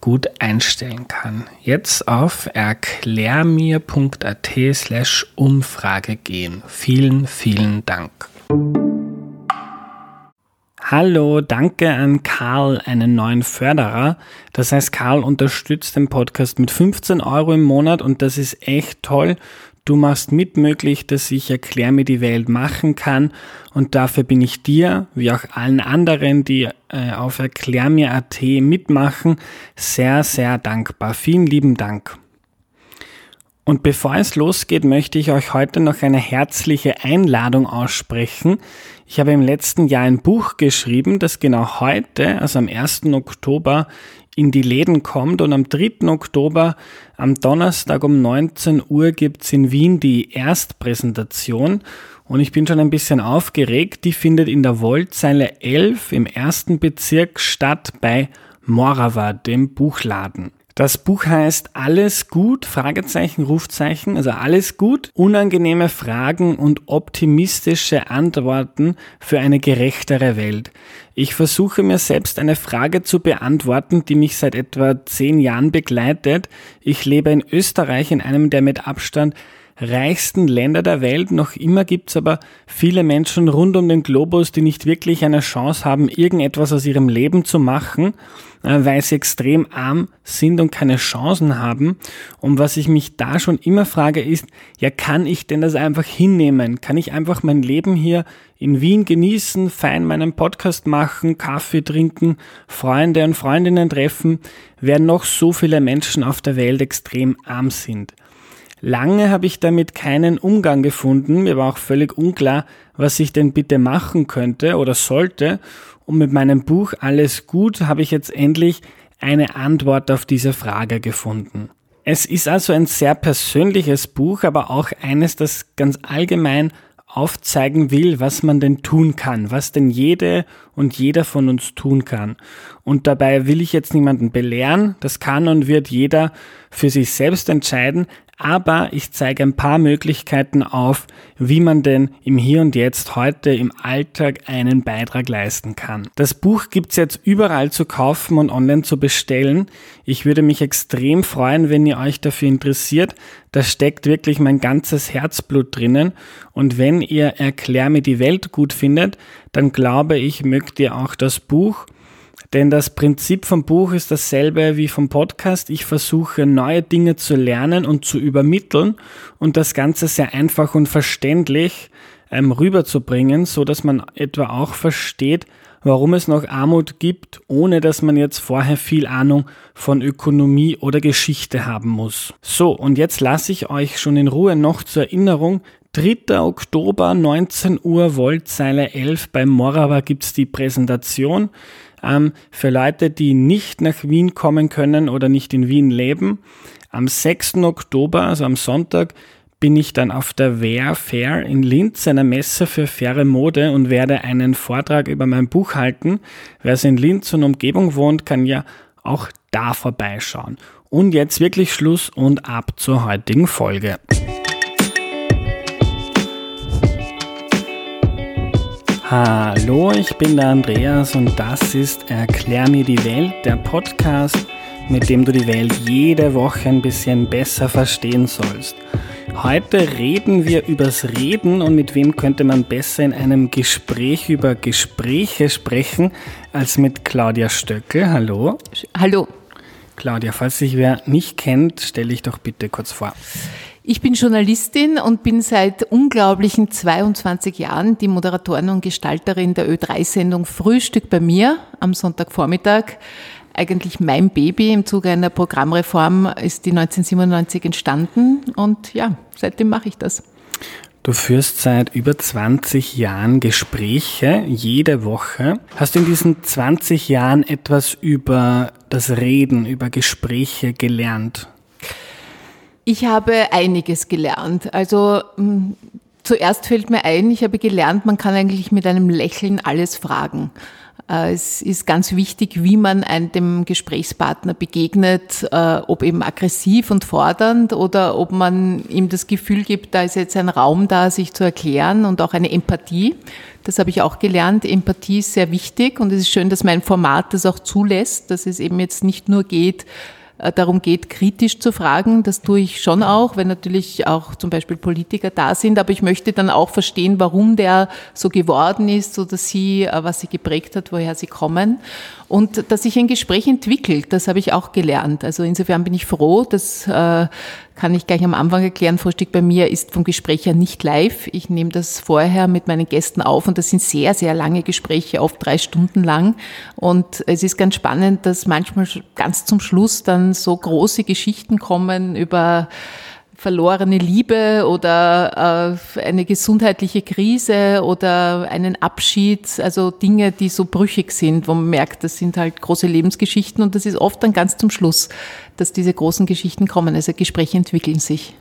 gut einstellen kann. Jetzt auf erklärmir.at slash Umfrage gehen. Vielen, vielen Dank. Hallo, danke an Karl, einen neuen Förderer. Das heißt, Karl unterstützt den Podcast mit 15 Euro im Monat und das ist echt toll. Du machst mit möglich, dass ich Erklär mir die Welt machen kann und dafür bin ich dir, wie auch allen anderen, die äh, auf erklärmir.at mitmachen, sehr, sehr dankbar. Vielen lieben Dank. Und bevor es losgeht, möchte ich euch heute noch eine herzliche Einladung aussprechen. Ich habe im letzten Jahr ein Buch geschrieben, das genau heute, also am 1. Oktober, in die Läden kommt und am 3. Oktober, am Donnerstag um 19 Uhr gibt's in Wien die Erstpräsentation und ich bin schon ein bisschen aufgeregt. Die findet in der Woldzeile 11 im ersten Bezirk statt bei Morava, dem Buchladen. Das Buch heißt Alles gut, Fragezeichen, Rufzeichen, also alles gut, unangenehme Fragen und optimistische Antworten für eine gerechtere Welt. Ich versuche mir selbst eine Frage zu beantworten, die mich seit etwa zehn Jahren begleitet. Ich lebe in Österreich in einem der mit Abstand reichsten Länder der Welt. Noch immer gibt's aber viele Menschen rund um den Globus, die nicht wirklich eine Chance haben, irgendetwas aus ihrem Leben zu machen, äh, weil sie extrem arm sind und keine Chancen haben. Und was ich mich da schon immer frage ist, ja, kann ich denn das einfach hinnehmen? Kann ich einfach mein Leben hier in Wien genießen, fein meinen Podcast machen, Kaffee trinken, Freunde und Freundinnen treffen, während noch so viele Menschen auf der Welt extrem arm sind? Lange habe ich damit keinen Umgang gefunden. Mir war auch völlig unklar, was ich denn bitte machen könnte oder sollte. Und mit meinem Buch Alles gut habe ich jetzt endlich eine Antwort auf diese Frage gefunden. Es ist also ein sehr persönliches Buch, aber auch eines, das ganz allgemein aufzeigen will, was man denn tun kann, was denn jede und jeder von uns tun kann. Und dabei will ich jetzt niemanden belehren, das kann und wird jeder für sich selbst entscheiden, aber ich zeige ein paar Möglichkeiten auf, wie man denn im Hier und Jetzt heute im Alltag einen Beitrag leisten kann. Das Buch gibt's jetzt überall zu kaufen und online zu bestellen. Ich würde mich extrem freuen, wenn ihr euch dafür interessiert. Da steckt wirklich mein ganzes Herzblut drinnen. Und wenn ihr Erklär mir die Welt gut findet, dann glaube ich, mögt ihr auch das Buch denn das Prinzip vom Buch ist dasselbe wie vom Podcast. Ich versuche neue Dinge zu lernen und zu übermitteln und das Ganze sehr einfach und verständlich ähm, rüberzubringen, so dass man etwa auch versteht, warum es noch Armut gibt, ohne dass man jetzt vorher viel Ahnung von Ökonomie oder Geschichte haben muss. So, und jetzt lasse ich euch schon in Ruhe noch zur Erinnerung 3. Oktober 19 Uhr Voltzeile 11 bei Morava gibt's die Präsentation ähm, für Leute, die nicht nach Wien kommen können oder nicht in Wien leben. Am 6. Oktober, also am Sonntag, bin ich dann auf der Wear Fair in Linz, einer Messe für faire Mode und werde einen Vortrag über mein Buch halten. Wer in Linz und Umgebung wohnt, kann ja auch da vorbeischauen. Und jetzt wirklich Schluss und ab zur heutigen Folge. Hallo, ich bin der Andreas und das ist Erklär mir die Welt, der Podcast, mit dem du die Welt jede Woche ein bisschen besser verstehen sollst. Heute reden wir übers Reden und mit wem könnte man besser in einem Gespräch über Gespräche sprechen als mit Claudia Stöckel. Hallo. Hallo. Claudia, falls sich wer nicht kennt, stelle ich doch bitte kurz vor. Ich bin Journalistin und bin seit unglaublichen 22 Jahren die Moderatorin und Gestalterin der Ö3-Sendung Frühstück bei mir am Sonntagvormittag. Eigentlich mein Baby im Zuge einer Programmreform ist die 1997 entstanden und ja, seitdem mache ich das. Du führst seit über 20 Jahren Gespräche jede Woche. Hast du in diesen 20 Jahren etwas über das Reden, über Gespräche gelernt? Ich habe einiges gelernt. Also hm, zuerst fällt mir ein, ich habe gelernt, man kann eigentlich mit einem Lächeln alles fragen. Äh, es ist ganz wichtig, wie man dem Gesprächspartner begegnet, äh, ob eben aggressiv und fordernd oder ob man ihm das Gefühl gibt, da ist jetzt ein Raum da, sich zu erklären und auch eine Empathie. Das habe ich auch gelernt. Empathie ist sehr wichtig und es ist schön, dass mein Format das auch zulässt, dass es eben jetzt nicht nur geht, darum geht, kritisch zu fragen. Das tue ich schon auch, wenn natürlich auch zum Beispiel Politiker da sind. Aber ich möchte dann auch verstehen, warum der so geworden ist oder sie, äh, was sie geprägt hat, woher sie kommen. Und dass sich ein Gespräch entwickelt, das habe ich auch gelernt. Also insofern bin ich froh, das äh, kann ich gleich am Anfang erklären. Frühstück bei mir ist vom Gespräch her nicht live. Ich nehme das vorher mit meinen Gästen auf und das sind sehr, sehr lange Gespräche, oft drei Stunden lang. Und es ist ganz spannend, dass manchmal ganz zum Schluss dann so große Geschichten kommen über verlorene Liebe oder äh, eine gesundheitliche Krise oder einen Abschied, also Dinge, die so brüchig sind, wo man merkt, das sind halt große Lebensgeschichten und das ist oft dann ganz zum Schluss, dass diese großen Geschichten kommen. Also Gespräche entwickeln sich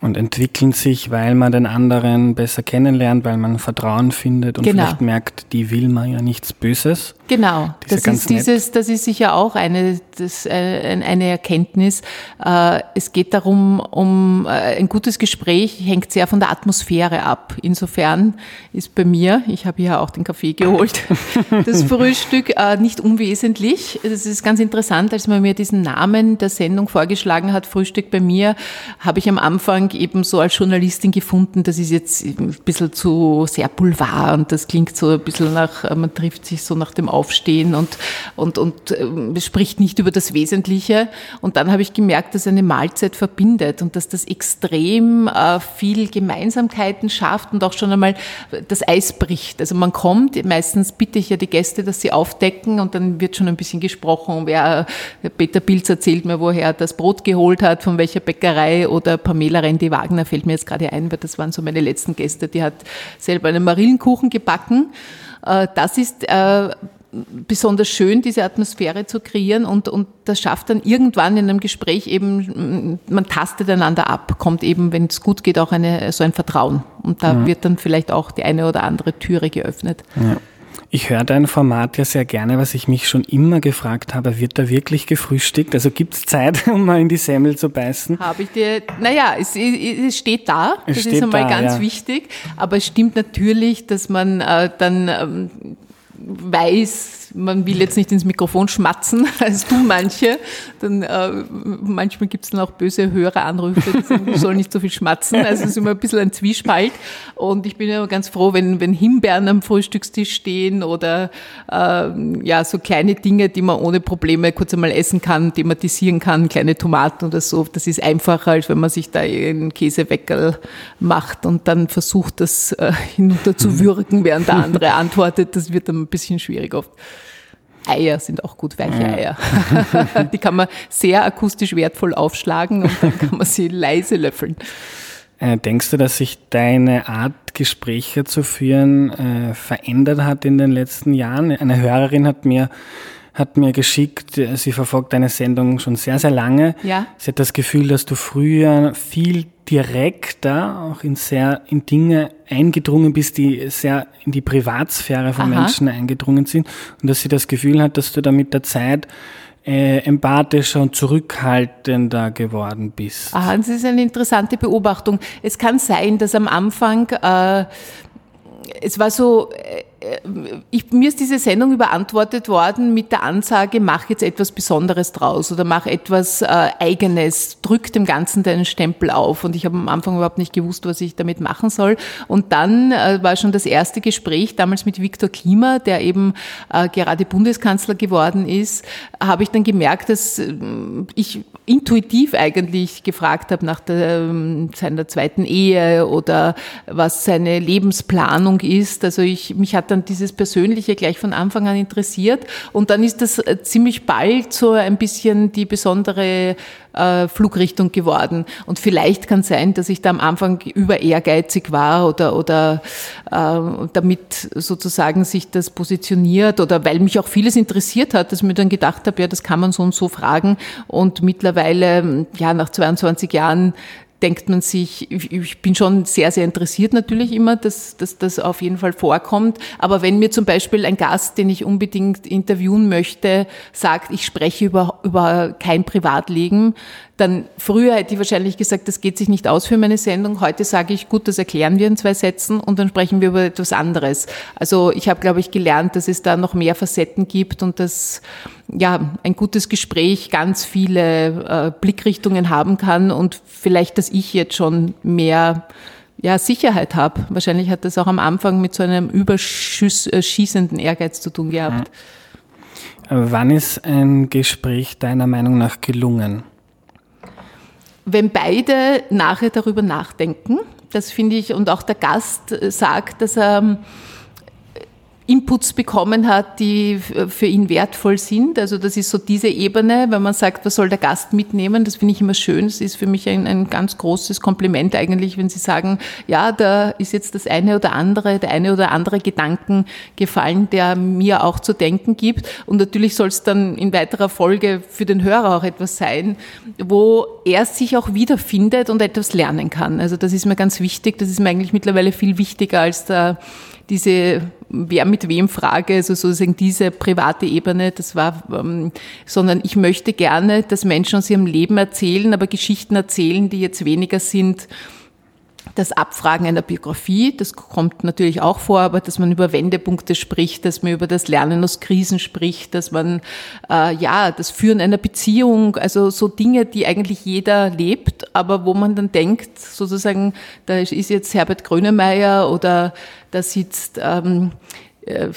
und entwickeln sich, weil man den anderen besser kennenlernt, weil man Vertrauen findet und genau. vielleicht merkt, die will man ja nichts Böses. Genau, das ist, dieses, das ist sicher auch eine, das, äh, eine Erkenntnis. Äh, es geht darum, um äh, ein gutes Gespräch hängt sehr von der Atmosphäre ab. Insofern ist bei mir, ich habe ja auch den Kaffee geholt, das Frühstück nicht unwesentlich. Es ist ganz interessant, als man mir diesen Namen der Sendung vorgeschlagen hat, Frühstück bei mir, habe ich am Anfang eben so als Journalistin gefunden, das ist jetzt ein bisschen zu sehr Boulevard und das klingt so ein bisschen nach, man trifft sich so nach dem Aufstehen und, und, und äh, spricht nicht über das Wesentliche. Und dann habe ich gemerkt, dass eine Mahlzeit verbindet und dass das extrem äh, viel Gemeinsamkeiten schafft und auch schon einmal das Eis bricht. Also man kommt, meistens bitte ich ja die Gäste, dass sie aufdecken und dann wird schon ein bisschen gesprochen, wer, Peter Pilz erzählt mir, woher er das Brot geholt hat, von welcher Bäckerei oder Pamela Randy Wagner fällt mir jetzt gerade ein, weil das waren so meine letzten Gäste, die hat selber einen Marillenkuchen gebacken. Äh, das ist äh, besonders schön, diese Atmosphäre zu kreieren und, und das schafft dann irgendwann in einem Gespräch eben, man tastet einander ab, kommt eben, wenn es gut geht, auch eine, so ein Vertrauen. Und da ja. wird dann vielleicht auch die eine oder andere Türe geöffnet. Ja. Ich höre dein Format ja sehr gerne, was ich mich schon immer gefragt habe, wird da wirklich gefrühstückt? Also gibt es Zeit, um mal in die Semmel zu beißen? Habe ich dir, naja, es, es steht da, es das steht ist einmal da, ganz ja. wichtig, aber es stimmt natürlich, dass man äh, dann ähm, weiß, man will jetzt nicht ins Mikrofon schmatzen, als tun manche. Dann, äh, manchmal gibt es dann auch böse höhere Anrufe, die sagen, du soll nicht so viel schmatzen. Also es ist immer ein bisschen ein Zwiespalt. Und ich bin ja ganz froh, wenn, wenn Himbeeren am Frühstückstisch stehen oder äh, ja, so kleine Dinge, die man ohne Probleme kurz einmal essen kann, thematisieren kann, kleine Tomaten oder so. Das ist einfacher, als wenn man sich da einen Käseweckerl macht und dann versucht, das äh, hinunter zu würgen, während der andere antwortet. Das wird dann ein bisschen schwierig oft. Eier sind auch gut, weiche Eier. Die kann man sehr akustisch wertvoll aufschlagen und dann kann man sie leise löffeln. Äh, denkst du, dass sich deine Art, Gespräche zu führen, äh, verändert hat in den letzten Jahren? Eine Hörerin hat mir hat mir geschickt, äh, sie verfolgt deine Sendung schon sehr, sehr lange. Ja. Sie hat das Gefühl, dass du früher viel direkter auch in sehr in Dinge eingedrungen bist, die sehr in die Privatsphäre von Aha. Menschen eingedrungen sind und dass sie das Gefühl hat, dass du da mit der Zeit äh, empathischer und zurückhaltender geworden bist. Aha, das ist eine interessante Beobachtung. Es kann sein, dass am Anfang äh, es war so äh, ich, mir ist diese Sendung überantwortet worden mit der Ansage, mach jetzt etwas Besonderes draus oder mach etwas äh, Eigenes, drück dem Ganzen deinen Stempel auf. Und ich habe am Anfang überhaupt nicht gewusst, was ich damit machen soll. Und dann äh, war schon das erste Gespräch, damals mit Viktor Klima, der eben äh, gerade Bundeskanzler geworden ist, habe ich dann gemerkt, dass äh, ich intuitiv eigentlich gefragt habe nach der, ähm, seiner zweiten Ehe oder was seine Lebensplanung ist. Also ich, mich hat dann dieses Persönliche gleich von Anfang an interessiert. Und dann ist das äh, ziemlich bald so ein bisschen die besondere äh, Flugrichtung geworden. Und vielleicht kann sein, dass ich da am Anfang über ehrgeizig war oder, oder äh, damit sozusagen sich das positioniert oder weil mich auch vieles interessiert hat, dass ich mir dann gedacht habe, ja, das kann man so und so fragen. Und mittlerweile, ja, nach 22 Jahren denkt man sich, ich bin schon sehr, sehr interessiert natürlich immer, dass, dass das auf jeden Fall vorkommt. Aber wenn mir zum Beispiel ein Gast, den ich unbedingt interviewen möchte, sagt, ich spreche über, über kein Privatleben, dann früher hätte ich wahrscheinlich gesagt, das geht sich nicht aus für meine Sendung. Heute sage ich, gut, das erklären wir in zwei Sätzen und dann sprechen wir über etwas anderes. Also ich habe, glaube ich, gelernt, dass es da noch mehr Facetten gibt und dass ja ein gutes Gespräch ganz viele äh, Blickrichtungen haben kann und vielleicht, dass ich jetzt schon mehr ja, Sicherheit habe. Wahrscheinlich hat das auch am Anfang mit so einem überschießenden Ehrgeiz zu tun gehabt. Wann ist ein Gespräch deiner Meinung nach gelungen? Wenn beide nachher darüber nachdenken, das finde ich, und auch der Gast sagt, dass er Inputs bekommen hat, die für ihn wertvoll sind. Also das ist so diese Ebene, wenn man sagt, was soll der Gast mitnehmen, das finde ich immer schön. Das ist für mich ein, ein ganz großes Kompliment eigentlich, wenn Sie sagen, ja, da ist jetzt das eine oder andere, der eine oder andere Gedanken gefallen, der mir auch zu denken gibt. Und natürlich soll es dann in weiterer Folge für den Hörer auch etwas sein, wo er sich auch wiederfindet und etwas lernen kann. Also das ist mir ganz wichtig. Das ist mir eigentlich mittlerweile viel wichtiger als der diese wer mit wem Frage, also sozusagen diese private Ebene, das war, ähm, sondern ich möchte gerne, dass Menschen aus ihrem Leben erzählen, aber Geschichten erzählen, die jetzt weniger sind, das Abfragen einer Biografie, das kommt natürlich auch vor, aber dass man über Wendepunkte spricht, dass man über das Lernen aus Krisen spricht, dass man äh, ja das Führen einer Beziehung, also so Dinge, die eigentlich jeder lebt, aber wo man dann denkt, sozusagen, da ist jetzt Herbert Grönemeyer oder da sitzt ähm, äh,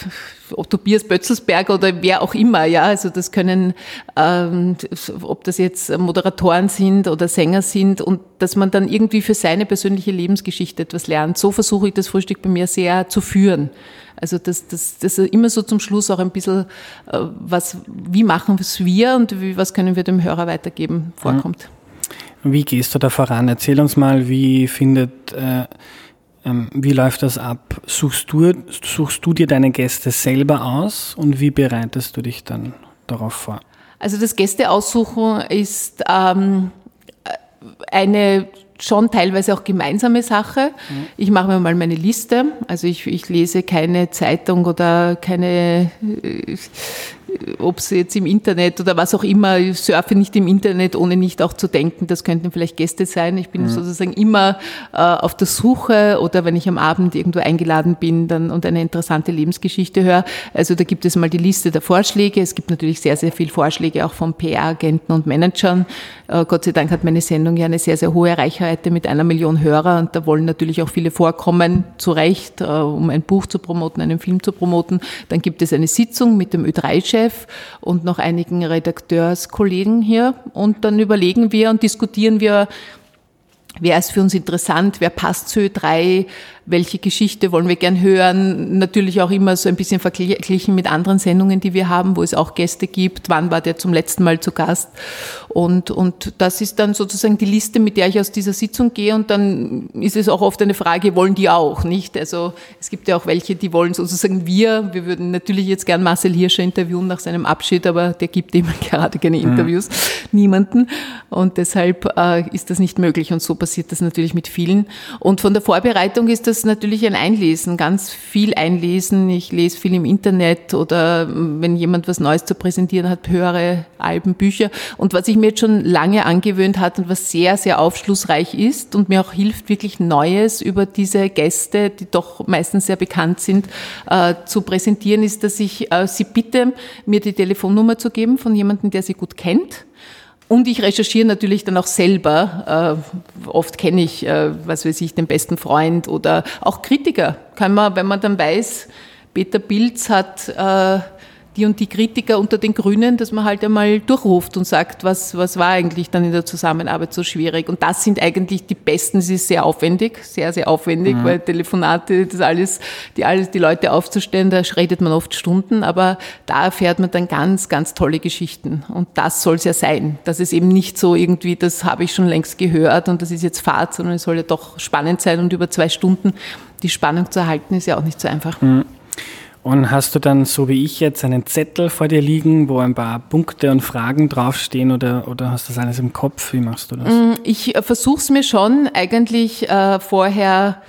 Tobias Bötzelsberger oder wer auch immer, ja, also das können, ähm, ob das jetzt Moderatoren sind oder Sänger sind und dass man dann irgendwie für seine persönliche Lebensgeschichte etwas lernt. So versuche ich das Frühstück bei mir sehr zu führen. Also das, das, das immer so zum Schluss auch ein bisschen, äh, was, wie machen es wir und wie, was können wir dem Hörer weitergeben, vorkommt. Wie gehst du da voran? Erzähl uns mal, wie findet äh, wie läuft das ab? Suchst du, suchst du dir deine Gäste selber aus und wie bereitest du dich dann darauf vor? Also das Gästeaussuchen ist ähm, eine schon teilweise auch gemeinsame Sache. Mhm. Ich mache mir mal meine Liste. Also ich, ich lese keine Zeitung oder keine äh, ob es jetzt im Internet oder was auch immer, ich surfe nicht im Internet, ohne nicht auch zu denken, das könnten vielleicht Gäste sein. Ich bin mhm. sozusagen immer äh, auf der Suche oder wenn ich am Abend irgendwo eingeladen bin dann, und eine interessante Lebensgeschichte höre. Also da gibt es mal die Liste der Vorschläge. Es gibt natürlich sehr, sehr viele Vorschläge auch von PR-Agenten und Managern. Äh, Gott sei Dank hat meine Sendung ja eine sehr, sehr hohe Reichweite mit einer Million Hörer und da wollen natürlich auch viele vorkommen, zu Recht, äh, um ein Buch zu promoten, einen Film zu promoten. Dann gibt es eine Sitzung mit dem Ö3-Chef Chef und noch einigen Redakteurskollegen hier. Und dann überlegen wir und diskutieren wir, wer ist für uns interessant, wer passt zu Ö3, welche Geschichte wollen wir gern hören. Natürlich auch immer so ein bisschen verglichen mit anderen Sendungen, die wir haben, wo es auch Gäste gibt. Wann war der zum letzten Mal zu Gast? Und, und das ist dann sozusagen die Liste, mit der ich aus dieser Sitzung gehe. Und dann ist es auch oft eine Frage, wollen die auch, nicht? Also es gibt ja auch welche, die wollen sozusagen wir. Wir würden natürlich jetzt gern Marcel Hirscher interviewen nach seinem Abschied, aber der gibt immer gerade keine mhm. Interviews, mhm. niemanden. Und deshalb äh, ist das nicht möglich. Und so passiert das natürlich mit vielen. Und von der Vorbereitung ist das es natürlich ein Einlesen, ganz viel einlesen. Ich lese viel im Internet oder wenn jemand was Neues zu präsentieren hat, höre Alben, Bücher. Und was ich mir jetzt schon lange angewöhnt hat und was sehr, sehr aufschlussreich ist und mir auch hilft, wirklich Neues über diese Gäste, die doch meistens sehr bekannt sind, äh, zu präsentieren, ist, dass ich äh, sie bitte, mir die Telefonnummer zu geben von jemandem, der sie gut kennt und ich recherchiere natürlich dann auch selber. Äh, oft kenne ich, äh, was weiß ich, den besten Freund oder auch Kritiker. Kann man, wenn man dann weiß, Peter Pilz hat äh, die und die Kritiker unter den Grünen, dass man halt einmal durchruft und sagt, was, was war eigentlich dann in der Zusammenarbeit so schwierig. Und das sind eigentlich die besten, es ist sehr aufwendig, sehr, sehr aufwendig, mhm. weil Telefonate, das alles, die alles, die Leute aufzustellen, da redet man oft Stunden, aber da erfährt man dann ganz, ganz tolle Geschichten. Und das soll es ja sein, dass es eben nicht so irgendwie, das habe ich schon längst gehört und das ist jetzt Fahrt, sondern es soll ja doch spannend sein und über zwei Stunden die Spannung zu erhalten, ist ja auch nicht so einfach. Mhm. Und hast du dann, so wie ich jetzt, einen Zettel vor dir liegen, wo ein paar Punkte und Fragen draufstehen oder, oder hast du das alles im Kopf? Wie machst du das? Mm, ich äh, versuche es mir schon eigentlich äh, vorher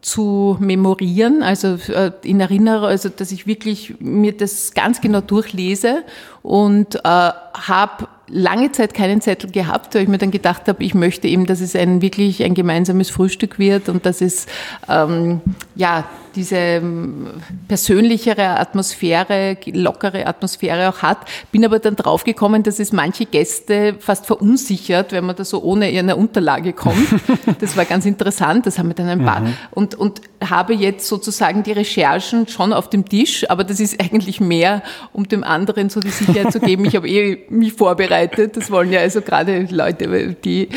zu memorieren, also äh, in Erinnerung, also dass ich wirklich mir das ganz genau durchlese und äh, habe lange Zeit keinen Zettel gehabt, weil ich mir dann gedacht habe, ich möchte eben, dass es ein wirklich ein gemeinsames Frühstück wird und dass es ähm, ja diese ähm, persönlichere Atmosphäre, lockere Atmosphäre auch hat. Bin aber dann draufgekommen, dass es manche Gäste fast verunsichert, wenn man da so ohne eine Unterlage kommt. Das war ganz interessant, das haben wir dann ein paar. Mhm. Und, und habe jetzt sozusagen die Recherchen schon auf dem Tisch, aber das ist eigentlich mehr, um dem anderen so die Sicherheit zu geben. Ich habe eh mich vorbereitet. Das wollen ja also gerade Leute, die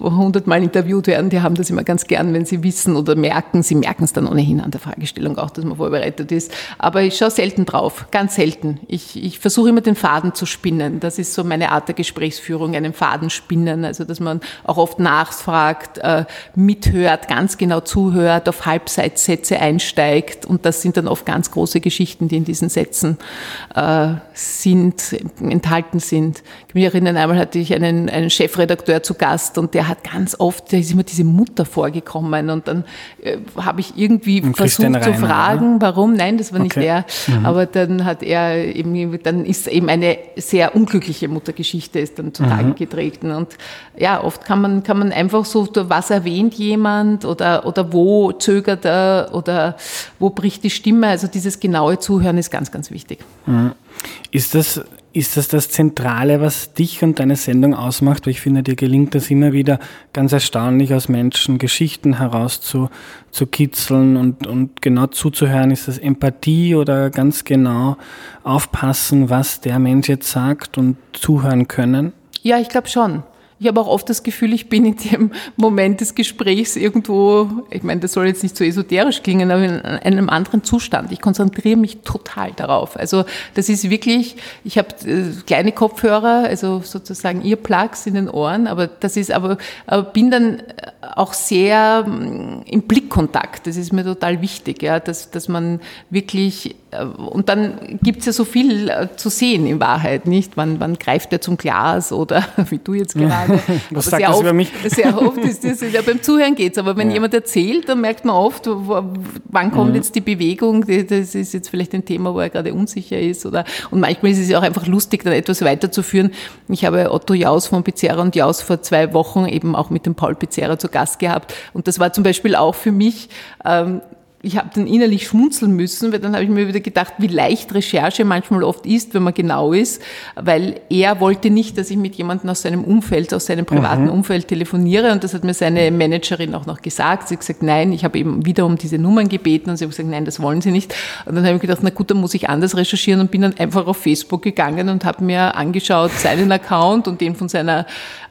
hundertmal interviewt werden, die haben das immer ganz gern, wenn sie wissen oder merken, sie merken es dann ohnehin an der Fragestellung auch, dass man vorbereitet ist. Aber ich schaue selten drauf, ganz selten. Ich, ich versuche immer den Faden zu spinnen. Das ist so meine Art der Gesprächsführung, einen Faden spinnen. Also, dass man auch oft nachfragt, äh, mithört, ganz genau zuhört, auf Halbseitsätze einsteigt. Und das sind dann oft ganz große Geschichten, die in diesen Sätzen äh, sind, enthalten sind. Ich kann mich erinnern, einmal hatte ich einen, einen Chefredakteur zu Gast und der hat ganz oft, da ist immer diese Mutter vorgekommen und dann äh, habe ich irgendwie und versucht zu fragen, oder? warum. Nein, das war nicht okay. er. Mhm. Aber dann hat er eben, dann ist eben eine sehr unglückliche Muttergeschichte ist dann zutage mhm. getreten. Und ja, oft kann man, kann man einfach so, was erwähnt jemand oder, oder wo zögert er oder wo bricht die Stimme. Also dieses genaue Zuhören ist ganz, ganz wichtig. Mhm. Ist das ist das das Zentrale, was dich und deine Sendung ausmacht? Weil ich finde, dir gelingt es immer wieder ganz erstaunlich, aus Menschen Geschichten heraus zu, zu kitzeln und, und genau zuzuhören. Ist das Empathie oder ganz genau aufpassen, was der Mensch jetzt sagt und zuhören können? Ja, ich glaube schon. Ich habe auch oft das Gefühl, ich bin in dem Moment des Gesprächs irgendwo, ich meine, das soll jetzt nicht so esoterisch klingen, aber in einem anderen Zustand. Ich konzentriere mich total darauf. Also das ist wirklich, ich habe äh, kleine Kopfhörer, also sozusagen Earplugs in den Ohren, aber das ist aber, aber bin dann auch sehr mm, im Blickkontakt. Das ist mir total wichtig, ja, dass, dass man wirklich und dann gibt es ja so viel äh, zu sehen in Wahrheit, nicht? Wann, wann greift er zum Glas oder wie du jetzt gerade. Was sagt das oft, über mich? Sehr oft ist das, ja, beim Zuhören geht's, aber wenn ja. jemand erzählt, dann merkt man oft, wann kommt mhm. jetzt die Bewegung, das ist jetzt vielleicht ein Thema, wo er gerade unsicher ist oder, und manchmal ist es ja auch einfach lustig, dann etwas weiterzuführen. Ich habe Otto Jaus von Pizzerra und Jaus vor zwei Wochen eben auch mit dem Paul Pizzerra zu Gast gehabt und das war zum Beispiel auch für mich, ähm, ich habe dann innerlich schmunzeln müssen, weil dann habe ich mir wieder gedacht, wie leicht Recherche manchmal oft ist, wenn man genau ist, weil er wollte nicht, dass ich mit jemandem aus seinem Umfeld, aus seinem privaten mhm. Umfeld telefoniere und das hat mir seine Managerin auch noch gesagt. Sie hat gesagt, nein, ich habe eben wieder um diese Nummern gebeten und sie hat gesagt, nein, das wollen sie nicht. Und dann habe ich gedacht, na gut, dann muss ich anders recherchieren und bin dann einfach auf Facebook gegangen und habe mir angeschaut seinen Account und den von seiner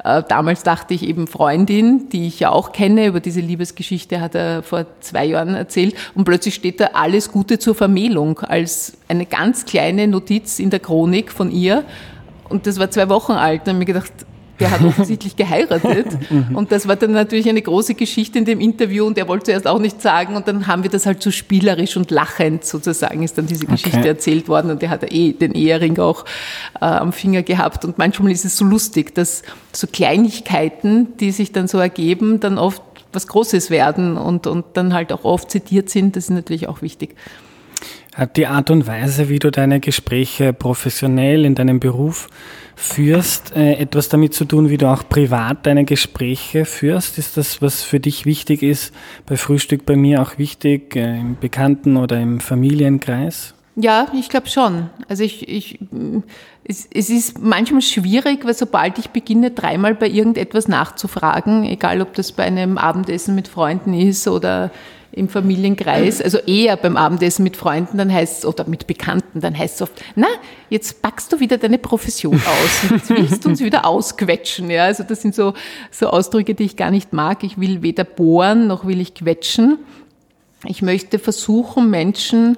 äh, damals dachte ich eben Freundin, die ich ja auch kenne, über diese Liebesgeschichte hat er vor zwei Jahren erzählt und plötzlich steht da alles Gute zur Vermählung als eine ganz kleine Notiz in der Chronik von ihr und das war zwei Wochen alt. Dann habe mir gedacht, der hat offensichtlich geheiratet. Und das war dann natürlich eine große Geschichte in dem Interview und er wollte zuerst auch nicht sagen und dann haben wir das halt so spielerisch und lachend sozusagen ist dann diese Geschichte okay. erzählt worden und er hat eh den Ehering auch äh, am Finger gehabt und manchmal ist es so lustig, dass so Kleinigkeiten, die sich dann so ergeben, dann oft was Großes werden und, und dann halt auch oft zitiert sind, das ist natürlich auch wichtig. Hat die Art und Weise, wie du deine Gespräche professionell in deinem Beruf führst, äh, etwas damit zu tun, wie du auch privat deine Gespräche führst? Ist das, was für dich wichtig ist, bei Frühstück bei mir auch wichtig, äh, im Bekannten- oder im Familienkreis? Ja, ich glaube schon. Also ich, ich es, es ist manchmal schwierig, weil sobald ich beginne, dreimal bei irgendetwas nachzufragen, egal ob das bei einem Abendessen mit Freunden ist oder im Familienkreis, also eher beim Abendessen mit Freunden, dann heißt es, oder mit Bekannten, dann heißt es oft, na, jetzt packst du wieder deine Profession aus jetzt willst du uns wieder ausquetschen. Ja, also das sind so, so Ausdrücke, die ich gar nicht mag. Ich will weder bohren, noch will ich quetschen. Ich möchte versuchen, Menschen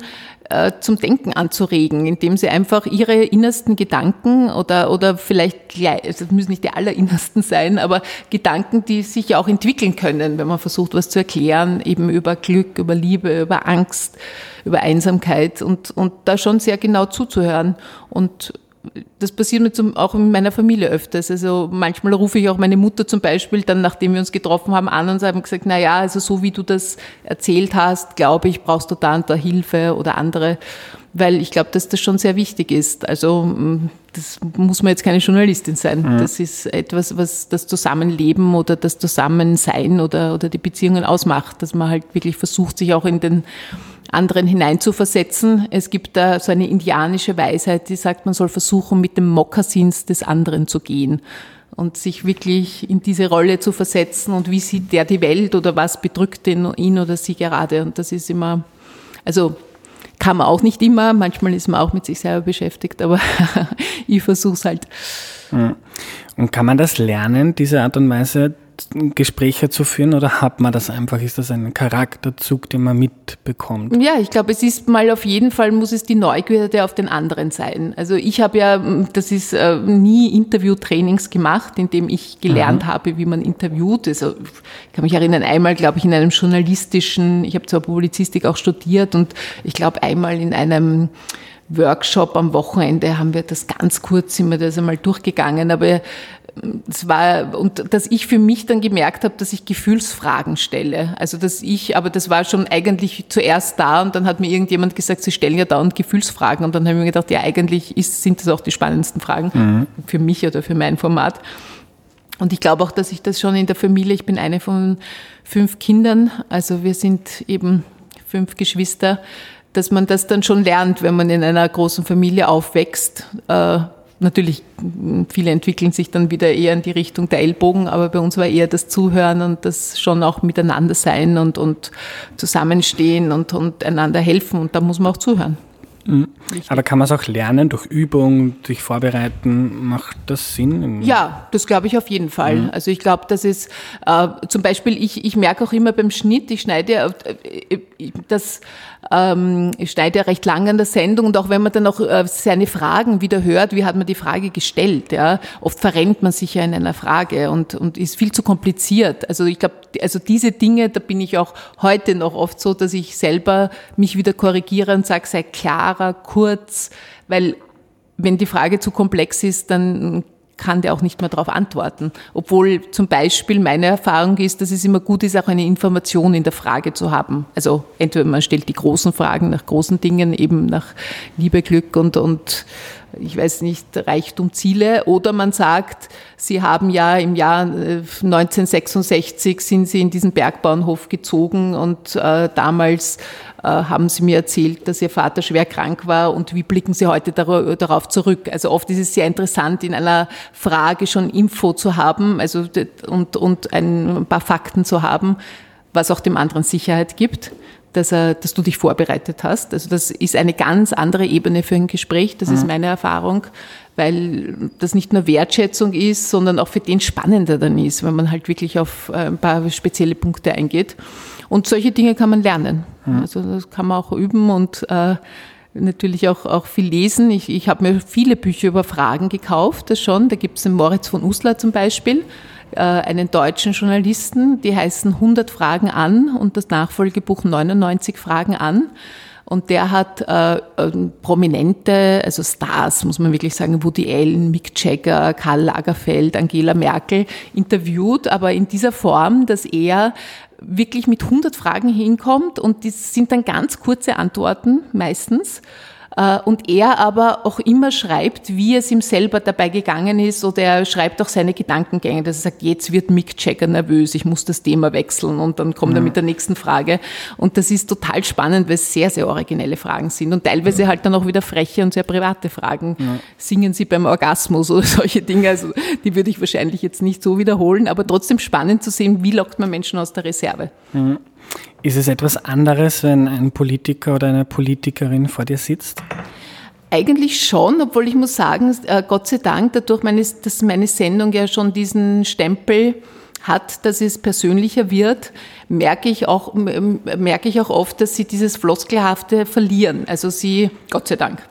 äh, zum Denken anzuregen, indem sie einfach ihre innersten Gedanken oder, oder vielleicht, gleich, also das müssen nicht die allerinnersten sein, aber Gedanken, die sich auch entwickeln können, wenn man versucht, was zu erklären, eben über Glück, über Liebe, über Angst, über Einsamkeit und, und da schon sehr genau zuzuhören und das passiert mir zum, auch in meiner Familie öfters. Also manchmal rufe ich auch meine Mutter zum Beispiel dann, nachdem wir uns getroffen haben, an und haben gesagt, na ja, also so wie du das erzählt hast, glaube ich, brauchst du da und da Hilfe oder andere, weil ich glaube, dass das schon sehr wichtig ist. Also mm, das muss man jetzt keine Journalistin sein. Mhm. Das ist etwas, was das Zusammenleben oder das Zusammensein oder, oder die Beziehungen ausmacht, dass man halt wirklich versucht, sich auch in den anderen hineinzuversetzen. Es gibt da so eine indianische Weisheit, die sagt, man soll versuchen, mit dem Mokassins des anderen zu gehen und sich wirklich in diese Rolle zu versetzen und wie sieht der die Welt oder was bedrückt ihn, ihn oder sie gerade. Und das ist immer, also kann man auch nicht immer, manchmal ist man auch mit sich selber beschäftigt, aber ich versuche es halt. Und kann man das lernen, diese Art und Weise Gespräche zu führen oder hat man das einfach? Ist das ein Charakterzug, den man mitbekommt? Ja, ich glaube, es ist mal auf jeden Fall, muss es die Neugierde auf den anderen sein. Also ich habe ja, das ist äh, nie Interviewtrainings gemacht, in dem ich gelernt mhm. habe, wie man interviewt. Also ich kann mich erinnern, einmal, glaube ich, in einem journalistischen, ich habe zwar Publizistik auch studiert und ich glaube einmal in einem Workshop am Wochenende haben wir das ganz kurz, sind wir das einmal durchgegangen, aber es war, und dass ich für mich dann gemerkt habe, dass ich Gefühlsfragen stelle. Also, dass ich, aber das war schon eigentlich zuerst da und dann hat mir irgendjemand gesagt, Sie stellen ja dauernd Gefühlsfragen und dann habe ich mir gedacht, ja, eigentlich ist, sind das auch die spannendsten Fragen mhm. für mich oder für mein Format. Und ich glaube auch, dass ich das schon in der Familie, ich bin eine von fünf Kindern, also wir sind eben fünf Geschwister, dass man das dann schon lernt, wenn man in einer großen Familie aufwächst, äh, natürlich, viele entwickeln sich dann wieder eher in die Richtung der Ellbogen, aber bei uns war eher das Zuhören und das schon auch miteinander sein und, und zusammenstehen und, und einander helfen und da muss man auch zuhören. Mhm. Aber kann man es auch lernen durch Übung, durch Vorbereiten? Macht das Sinn? Ja, das glaube ich auf jeden Fall. Mhm. Also ich glaube, dass es äh, zum Beispiel, ich, ich merke auch immer beim Schnitt, ich schneide, äh, äh das ähm, ich schneide ja recht lang an der Sendung und auch wenn man dann auch äh, seine Fragen wieder hört, wie hat man die Frage gestellt, ja, oft verrennt man sich ja in einer Frage und, und ist viel zu kompliziert. Also ich glaube, also diese Dinge, da bin ich auch heute noch oft so, dass ich selber mich wieder korrigiere und sage, sei klarer, kurz, weil wenn die Frage zu komplex ist, dann kann der auch nicht mehr darauf antworten. Obwohl zum Beispiel meine Erfahrung ist, dass es immer gut ist, auch eine Information in der Frage zu haben. Also entweder man stellt die großen Fragen nach großen Dingen, eben nach Liebe, Glück und, und ich weiß nicht, Reichtum, Ziele, oder man sagt, Sie haben ja im Jahr 1966 äh, sind Sie in diesen Bergbauernhof gezogen und äh, damals haben Sie mir erzählt, dass Ihr Vater schwer krank war und wie blicken Sie heute darauf zurück? Also oft ist es sehr interessant, in einer Frage schon Info zu haben also, und, und ein paar Fakten zu haben, was auch dem anderen Sicherheit gibt. Dass, er, dass du dich vorbereitet hast. Also das ist eine ganz andere Ebene für ein Gespräch, das mhm. ist meine Erfahrung, weil das nicht nur Wertschätzung ist, sondern auch für den spannender dann ist, wenn man halt wirklich auf äh, ein paar spezielle Punkte eingeht. Und solche Dinge kann man lernen. Mhm. Also das kann man auch üben und äh, natürlich auch, auch viel lesen. Ich, ich habe mir viele Bücher über Fragen gekauft, das schon. Da gibt es den Moritz von Uslar zum Beispiel, äh, einen deutschen Journalisten, die heißen 100 Fragen an und das Nachfolgebuch 99 Fragen an. Und der hat äh, prominente, also Stars, muss man wirklich sagen, Woody Allen, Mick Jagger, Karl Lagerfeld, Angela Merkel interviewt, aber in dieser Form, dass er wirklich mit 100 Fragen hinkommt und die sind dann ganz kurze Antworten meistens. Äh, und er aber auch immer schreibt, wie es ihm selber dabei gegangen ist oder er schreibt auch seine Gedankengänge, dass er sagt, jetzt wird Mick Jagger nervös, ich muss das Thema wechseln und dann kommt ja. er mit der nächsten Frage. Und das ist total spannend, weil es sehr, sehr originelle Fragen sind und teilweise halt dann auch wieder freche und sehr private Fragen. Ja. Singen Sie beim Orgasmus oder solche Dinge, also die würde ich wahrscheinlich jetzt nicht so wiederholen, aber trotzdem spannend zu sehen, wie lockt man Menschen aus der Reserve. Mhm. Ist es etwas anderes, wenn ein Politiker oder eine Politikerin vor dir sitzt? Eigentlich schon, obwohl ich muss sagen, äh, Gott sei Dank, dadurch, dass meine Sendung ja schon diesen Stempel hat, dass es persönlicher wird, merke ich auch, merke ich auch oft, dass sie dieses Floskelhafte verlieren. Also sie, Gott sei Dank.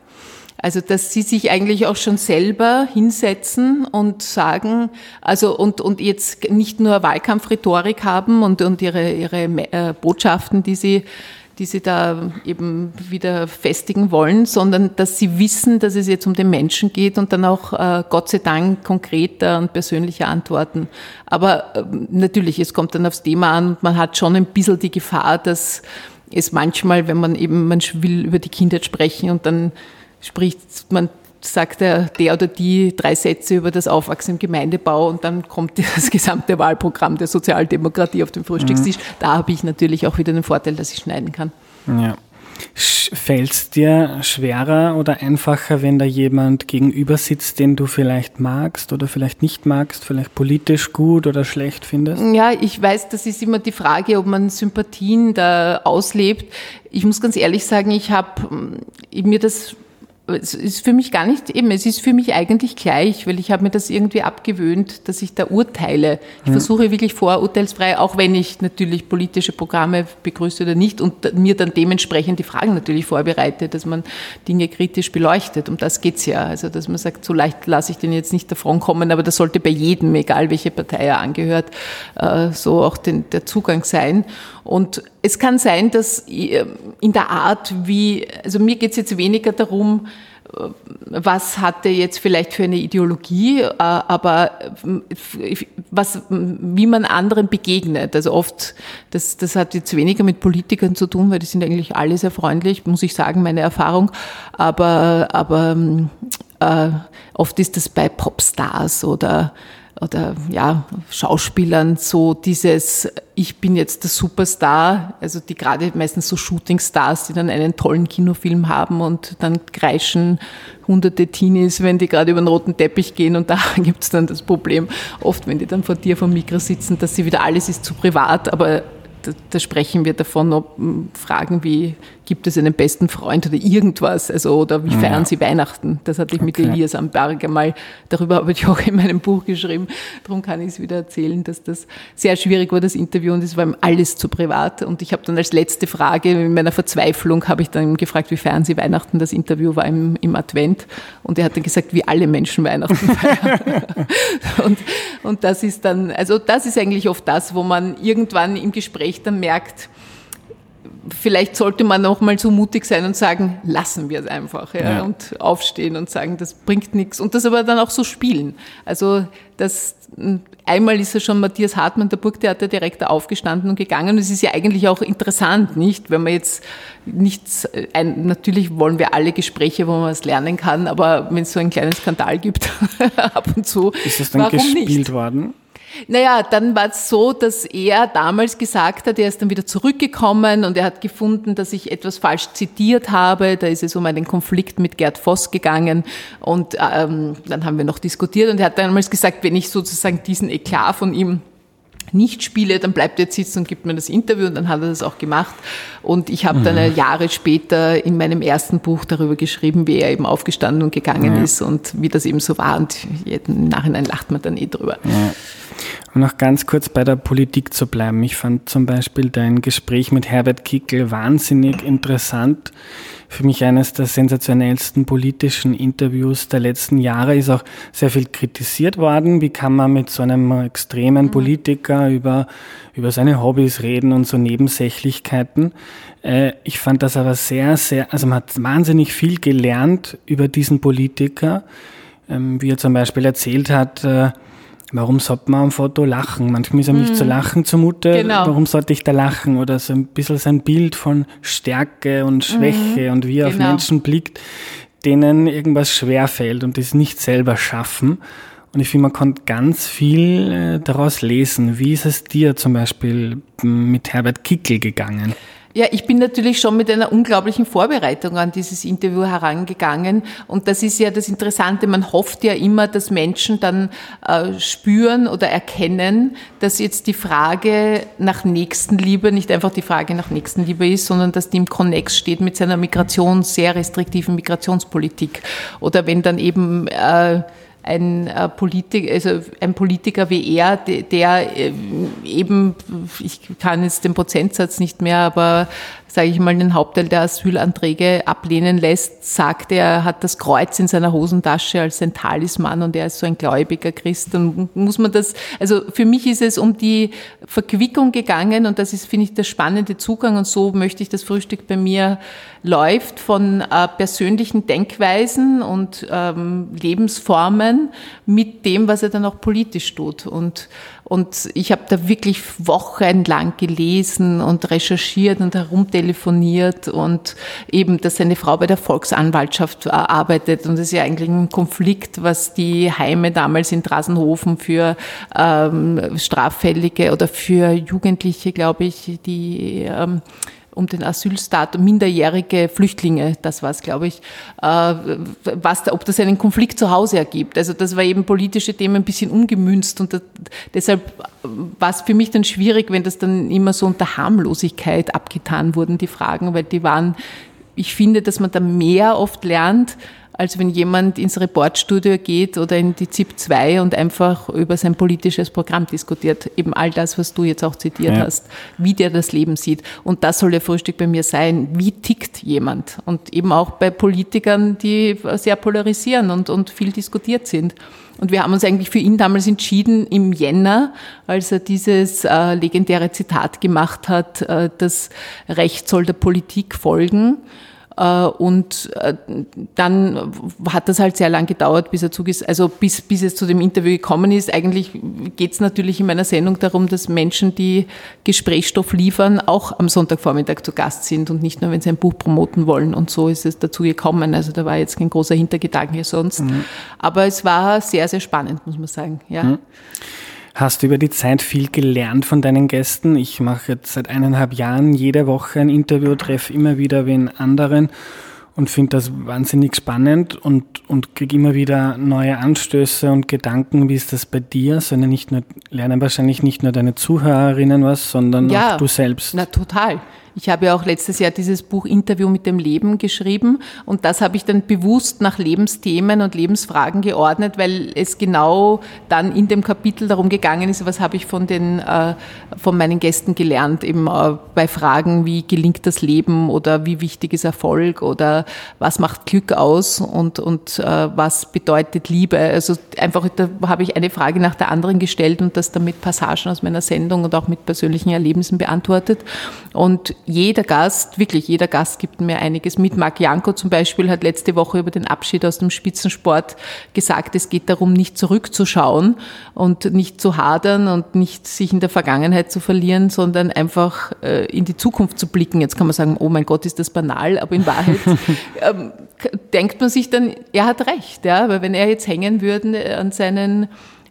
Also, dass sie sich eigentlich auch schon selber hinsetzen und sagen, also, und, und jetzt nicht nur Wahlkampfrhetorik haben und, und ihre, ihre äh, Botschaften, die sie, die sie da eben wieder festigen wollen, sondern dass sie wissen, dass es jetzt um den Menschen geht und dann auch äh, Gott sei Dank konkreter und persönlicher antworten. Aber äh, natürlich, es kommt dann aufs Thema an man hat schon ein bisschen die Gefahr, dass es manchmal, wenn man eben, man will über die Kindheit sprechen und dann spricht man sagt der, der oder die drei Sätze über das Aufwachsen im Gemeindebau und dann kommt das gesamte Wahlprogramm der Sozialdemokratie auf den Frühstückstisch. Mhm. Da habe ich natürlich auch wieder den Vorteil, dass ich schneiden kann. Ja. Fällt es dir schwerer oder einfacher, wenn da jemand gegenüber sitzt, den du vielleicht magst oder vielleicht nicht magst, vielleicht politisch gut oder schlecht findest? Ja, ich weiß, das ist immer die Frage, ob man Sympathien da auslebt. Ich muss ganz ehrlich sagen, ich habe mir das es ist für mich gar nicht eben, es ist für mich eigentlich gleich, weil ich habe mir das irgendwie abgewöhnt, dass ich da urteile. Ich mhm. versuche wirklich vorurteilsfrei, auch wenn ich natürlich politische Programme begrüße oder nicht und mir dann dementsprechend die Fragen natürlich vorbereite, dass man Dinge kritisch beleuchtet. Um das geht's ja. Also, dass man sagt, so leicht lasse ich den jetzt nicht davon kommen, aber das sollte bei jedem, egal welche Partei er angehört, äh, so auch den, der Zugang sein. Und es kann sein, dass äh, in der Art, wie, also mir geht es jetzt weniger darum, äh, was hat er jetzt vielleicht für eine Ideologie, äh, aber was, wie man anderen begegnet. Also oft, das, das hat jetzt weniger mit Politikern zu tun, weil die sind eigentlich alle sehr freundlich, muss ich sagen, meine Erfahrung. Aber, aber äh, oft ist das bei Popstars oder oder ja, Schauspielern so dieses, ich bin jetzt der Superstar, also die gerade meistens so Shootingstars, die dann einen tollen Kinofilm haben und dann kreischen hunderte Teenies, wenn die gerade über den roten Teppich gehen und da gibt's dann das Problem, oft wenn die dann vor dir vom Mikro sitzen, dass sie wieder alles ist zu privat, aber da, da sprechen wir davon, ob Fragen wie gibt es einen besten Freund oder irgendwas, also oder wie feiern ja. Sie Weihnachten? Das hatte ich okay. mit Elias am Berg einmal, darüber habe ich auch in meinem Buch geschrieben, darum kann ich es wieder erzählen, dass das sehr schwierig war, das Interview und es war ihm alles zu privat und ich habe dann als letzte Frage in meiner Verzweiflung habe ich dann gefragt, wie feiern Sie Weihnachten? Das Interview war im, im Advent und er hat dann gesagt, wie alle Menschen Weihnachten feiern. und, und das ist dann, also das ist eigentlich oft das, wo man irgendwann im Gespräch dann merkt, vielleicht sollte man auch mal so mutig sein und sagen, lassen wir es einfach ja, ja. und aufstehen und sagen, das bringt nichts und das aber dann auch so spielen. Also das einmal ist ja schon Matthias Hartmann, der Burgtheaterdirektor, aufgestanden und gegangen. Und es ist ja eigentlich auch interessant, nicht? Wenn man jetzt nichts, ein, natürlich wollen wir alle Gespräche, wo man was lernen kann, aber wenn es so einen kleinen Skandal gibt, ab und zu. Ist das dann warum gespielt nicht? worden? Naja, dann war es so, dass er damals gesagt hat, er ist dann wieder zurückgekommen und er hat gefunden, dass ich etwas falsch zitiert habe. Da ist es um einen Konflikt mit Gerd Voss gegangen und ähm, dann haben wir noch diskutiert und er hat damals gesagt, wenn ich sozusagen diesen Eklat von ihm nicht spiele, dann bleibt er jetzt sitzen und gibt mir das Interview und dann hat er das auch gemacht. Und ich habe dann mhm. Jahre später in meinem ersten Buch darüber geschrieben, wie er eben aufgestanden und gegangen ja. ist und wie das eben so war. Und im Nachhinein lacht man dann eh drüber. Ja. Und noch ganz kurz bei der Politik zu bleiben. Ich fand zum Beispiel dein Gespräch mit Herbert Kickel wahnsinnig interessant für mich eines der sensationellsten politischen Interviews der letzten Jahre. Ist auch sehr viel kritisiert worden. Wie kann man mit so einem extremen mhm. Politiker über, über seine Hobbys reden und so Nebensächlichkeiten? Äh, ich fand das aber sehr, sehr, also man hat wahnsinnig viel gelernt über diesen Politiker, ähm, wie er zum Beispiel erzählt hat, äh, warum sollte man am Foto lachen? Manchmal ist er nicht zu mhm. lachen zumute. Genau. Warum sollte ich da lachen? Oder so ein bisschen sein Bild von Stärke und Schwäche mhm. und wie er genau. auf Menschen blickt, denen irgendwas schwerfällt und das nicht selber schaffen. Und ich finde, man konnte ganz viel äh, daraus lesen. Wie ist es dir zum Beispiel mit Herbert Kickel gegangen? Ja, ich bin natürlich schon mit einer unglaublichen Vorbereitung an dieses Interview herangegangen. Und das ist ja das Interessante. Man hofft ja immer, dass Menschen dann äh, spüren oder erkennen, dass jetzt die Frage nach Nächstenliebe nicht einfach die Frage nach Nächstenliebe ist, sondern dass die im Konnex steht mit seiner Migration, sehr restriktiven Migrationspolitik. Oder wenn dann eben äh, ein, äh, Politik, also ein Politiker wie er, der äh, eben, ich kann jetzt den Prozentsatz nicht mehr, aber sage ich mal, den Hauptteil der Asylanträge ablehnen lässt, sagt er, hat das Kreuz in seiner Hosentasche als ein Talisman und er ist so ein gläubiger Christ. Dann muss man das, also für mich ist es um die Verquickung gegangen und das ist, finde ich, der spannende Zugang und so möchte ich das Frühstück bei mir läuft von äh, persönlichen Denkweisen und ähm, Lebensformen mit dem, was er dann auch politisch tut. Und und ich habe da wirklich wochenlang gelesen und recherchiert und herumtelefoniert und eben, dass seine Frau bei der Volksanwaltschaft äh, arbeitet. Und das ist ja eigentlich ein Konflikt, was die Heime damals in Drasenhofen für ähm, Straffällige oder für Jugendliche, glaube ich, die ähm, um den Asylstatus, minderjährige Flüchtlinge, das war es, glaube ich, äh, was da, ob das einen Konflikt zu Hause ergibt. Also das war eben politische Themen ein bisschen umgemünzt und das, deshalb war es für mich dann schwierig, wenn das dann immer so unter Harmlosigkeit abgetan wurden, die Fragen, weil die waren, ich finde, dass man da mehr oft lernt, als wenn jemand ins Reportstudio geht oder in die ZIP 2 und einfach über sein politisches Programm diskutiert. Eben all das, was du jetzt auch zitiert ja. hast, wie der das Leben sieht. Und das soll der Frühstück bei mir sein. Wie tickt jemand? Und eben auch bei Politikern, die sehr polarisieren und, und viel diskutiert sind. Und wir haben uns eigentlich für ihn damals entschieden im Jänner, als er dieses äh, legendäre Zitat gemacht hat, äh, das Recht soll der Politik folgen. Äh, und äh, dann hat das halt sehr lang gedauert, bis er zuges also bis, bis es zu dem Interview gekommen ist. Eigentlich geht es natürlich in meiner Sendung darum, dass Menschen, die Gesprächsstoff liefern, auch am Sonntagvormittag zu Gast sind und nicht nur, wenn sie ein Buch promoten wollen. Und so ist es dazu gekommen. Also da war jetzt kein großer Hintergedanke sonst. Mhm. Aber es war sehr, sehr spannend, muss man sagen. Ja. Mhm. Hast du über die Zeit viel gelernt von deinen Gästen? Ich mache jetzt seit eineinhalb Jahren jede Woche ein Interview, treffe immer wieder wen anderen und finde das wahnsinnig spannend und, und kriege immer wieder neue Anstöße und Gedanken. Wie ist das bei dir? Sondern nicht nur, lernen wahrscheinlich nicht nur deine Zuhörerinnen was, sondern ja, auch du selbst. Na, total. Ich habe ja auch letztes Jahr dieses Buch Interview mit dem Leben geschrieben und das habe ich dann bewusst nach Lebensthemen und Lebensfragen geordnet, weil es genau dann in dem Kapitel darum gegangen ist, was habe ich von den äh, von meinen Gästen gelernt, eben äh, bei Fragen wie gelingt das Leben oder wie wichtig ist Erfolg oder was macht Glück aus und und äh, was bedeutet Liebe. Also einfach da habe ich eine Frage nach der anderen gestellt und das dann mit Passagen aus meiner Sendung und auch mit persönlichen Erlebnissen beantwortet und jeder Gast, wirklich jeder Gast gibt mir einiges mit. Marc Janko zum Beispiel hat letzte Woche über den Abschied aus dem Spitzensport gesagt, es geht darum, nicht zurückzuschauen und nicht zu hadern und nicht sich in der Vergangenheit zu verlieren, sondern einfach äh, in die Zukunft zu blicken. Jetzt kann man sagen, oh mein Gott, ist das banal, aber in Wahrheit ähm, denkt man sich dann, er hat recht, ja, weil wenn er jetzt hängen würde an seinen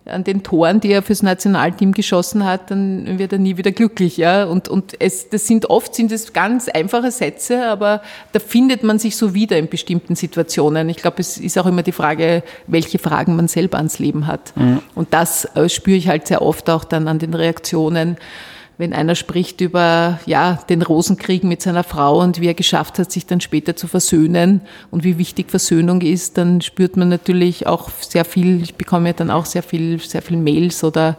an den Toren, die er fürs Nationalteam geschossen hat, dann wird er nie wieder glücklich. Ja? Und, und es, das sind oft sind es ganz einfache Sätze, aber da findet man sich so wieder in bestimmten Situationen. Ich glaube, es ist auch immer die Frage, welche Fragen man selber ans Leben hat. Mhm. Und das äh, spüre ich halt sehr oft auch dann an den Reaktionen wenn einer spricht über ja, den Rosenkrieg mit seiner Frau und wie er geschafft hat, sich dann später zu versöhnen und wie wichtig Versöhnung ist, dann spürt man natürlich auch sehr viel, ich bekomme ja dann auch sehr viel, sehr viel Mails oder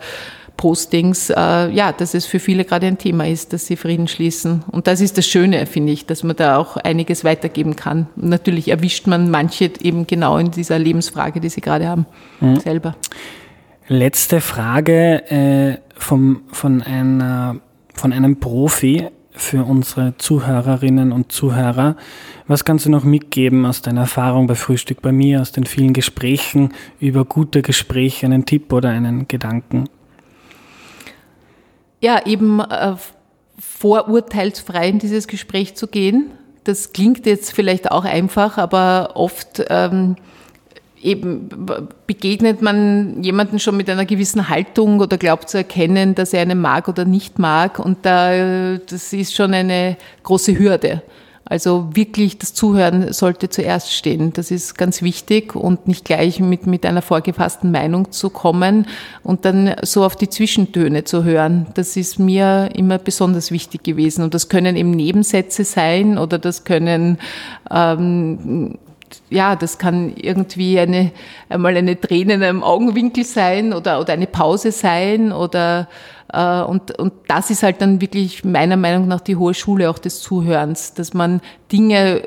Postings, äh, ja, dass es für viele gerade ein Thema ist, dass sie Frieden schließen. Und das ist das Schöne, finde ich, dass man da auch einiges weitergeben kann. Und natürlich erwischt man manche eben genau in dieser Lebensfrage, die sie gerade haben, mhm. selber. Letzte Frage äh, vom, von, einer, von einem Profi. für unsere Zuhörerinnen und Zuhörer. Was kannst du noch mitgeben aus deiner Erfahrung bei Frühstück bei mir, aus den vielen Gesprächen über gute Gespräche, einen Tipp oder einen Gedanken? Ja, eben äh, vorurteilsfrei in dieses Gespräch zu gehen. Das klingt jetzt vielleicht auch einfach, aber oft ähm, eben begegnet man jemanden schon mit einer gewissen Haltung oder glaubt zu erkennen, dass er einen mag oder nicht mag. Und da, das ist schon eine große Hürde. Also wirklich das Zuhören sollte zuerst stehen. Das ist ganz wichtig und nicht gleich mit, mit einer vorgefassten Meinung zu kommen und dann so auf die Zwischentöne zu hören. Das ist mir immer besonders wichtig gewesen. Und das können eben Nebensätze sein oder das können ähm, ja, das kann irgendwie eine, einmal eine Träne in einem Augenwinkel sein oder, oder eine Pause sein oder, äh, und, und das ist halt dann wirklich meiner Meinung nach die hohe Schule auch des Zuhörens, dass man Dinge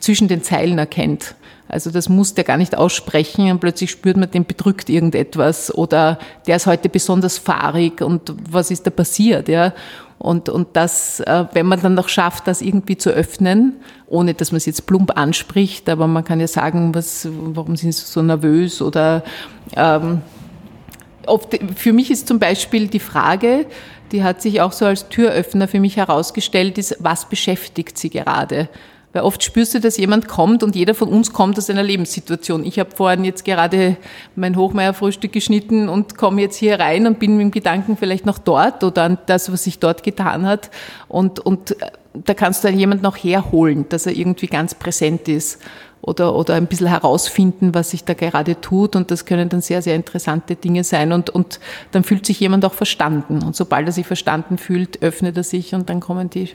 zwischen den Zeilen erkennt. Also das muss der gar nicht aussprechen und plötzlich spürt man, den bedrückt irgendetwas oder der ist heute besonders fahrig und was ist da passiert, ja. Und, und das, äh, wenn man dann noch schafft, das irgendwie zu öffnen, ohne dass man es jetzt plump anspricht, aber man kann ja sagen, was, warum sind Sie so nervös oder ähm, oft, für mich ist zum Beispiel die Frage, die hat sich auch so als Türöffner für mich herausgestellt, ist, was beschäftigt Sie gerade? Weil oft spürst du, dass jemand kommt und jeder von uns kommt aus einer Lebenssituation. Ich habe vorhin jetzt gerade mein Hochmeierfrühstück geschnitten und komme jetzt hier rein und bin mit dem Gedanken vielleicht noch dort oder an das, was sich dort getan hat. Und, und äh, da kannst du dann jemand noch herholen, dass er irgendwie ganz präsent ist oder, oder ein bisschen herausfinden, was sich da gerade tut. Und das können dann sehr, sehr interessante Dinge sein. Und, und dann fühlt sich jemand auch verstanden. Und sobald er sich verstanden fühlt, öffnet er sich und dann kommen die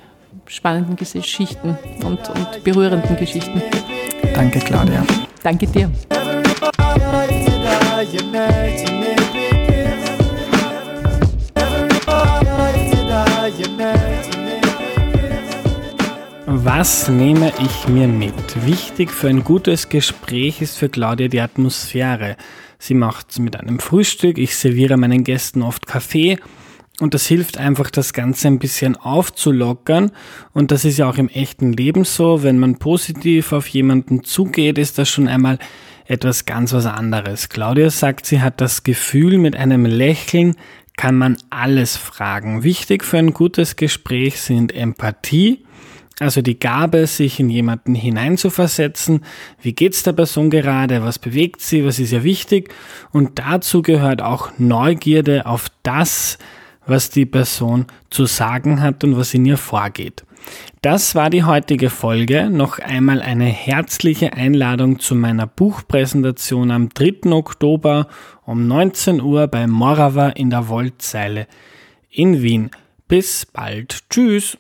spannenden Geschichten und, und berührenden Geschichten. Danke, Claudia. Danke dir. Was nehme ich mir mit? Wichtig für ein gutes Gespräch ist für Claudia die Atmosphäre. Sie macht es mit einem Frühstück, ich serviere meinen Gästen oft Kaffee und das hilft einfach, das Ganze ein bisschen aufzulockern. Und das ist ja auch im echten Leben so. Wenn man positiv auf jemanden zugeht, ist das schon einmal etwas ganz was anderes. Claudia sagt, sie hat das Gefühl, mit einem Lächeln kann man alles fragen. Wichtig für ein gutes Gespräch sind Empathie, also die Gabe, sich in jemanden hineinzuversetzen. Wie geht's der Person gerade? Was bewegt sie? Was ist ihr wichtig? Und dazu gehört auch Neugierde auf das, was die Person zu sagen hat und was in ihr vorgeht. Das war die heutige Folge. Noch einmal eine herzliche Einladung zu meiner Buchpräsentation am 3. Oktober um 19 Uhr bei Morava in der Woldzeile in Wien. Bis bald. Tschüss.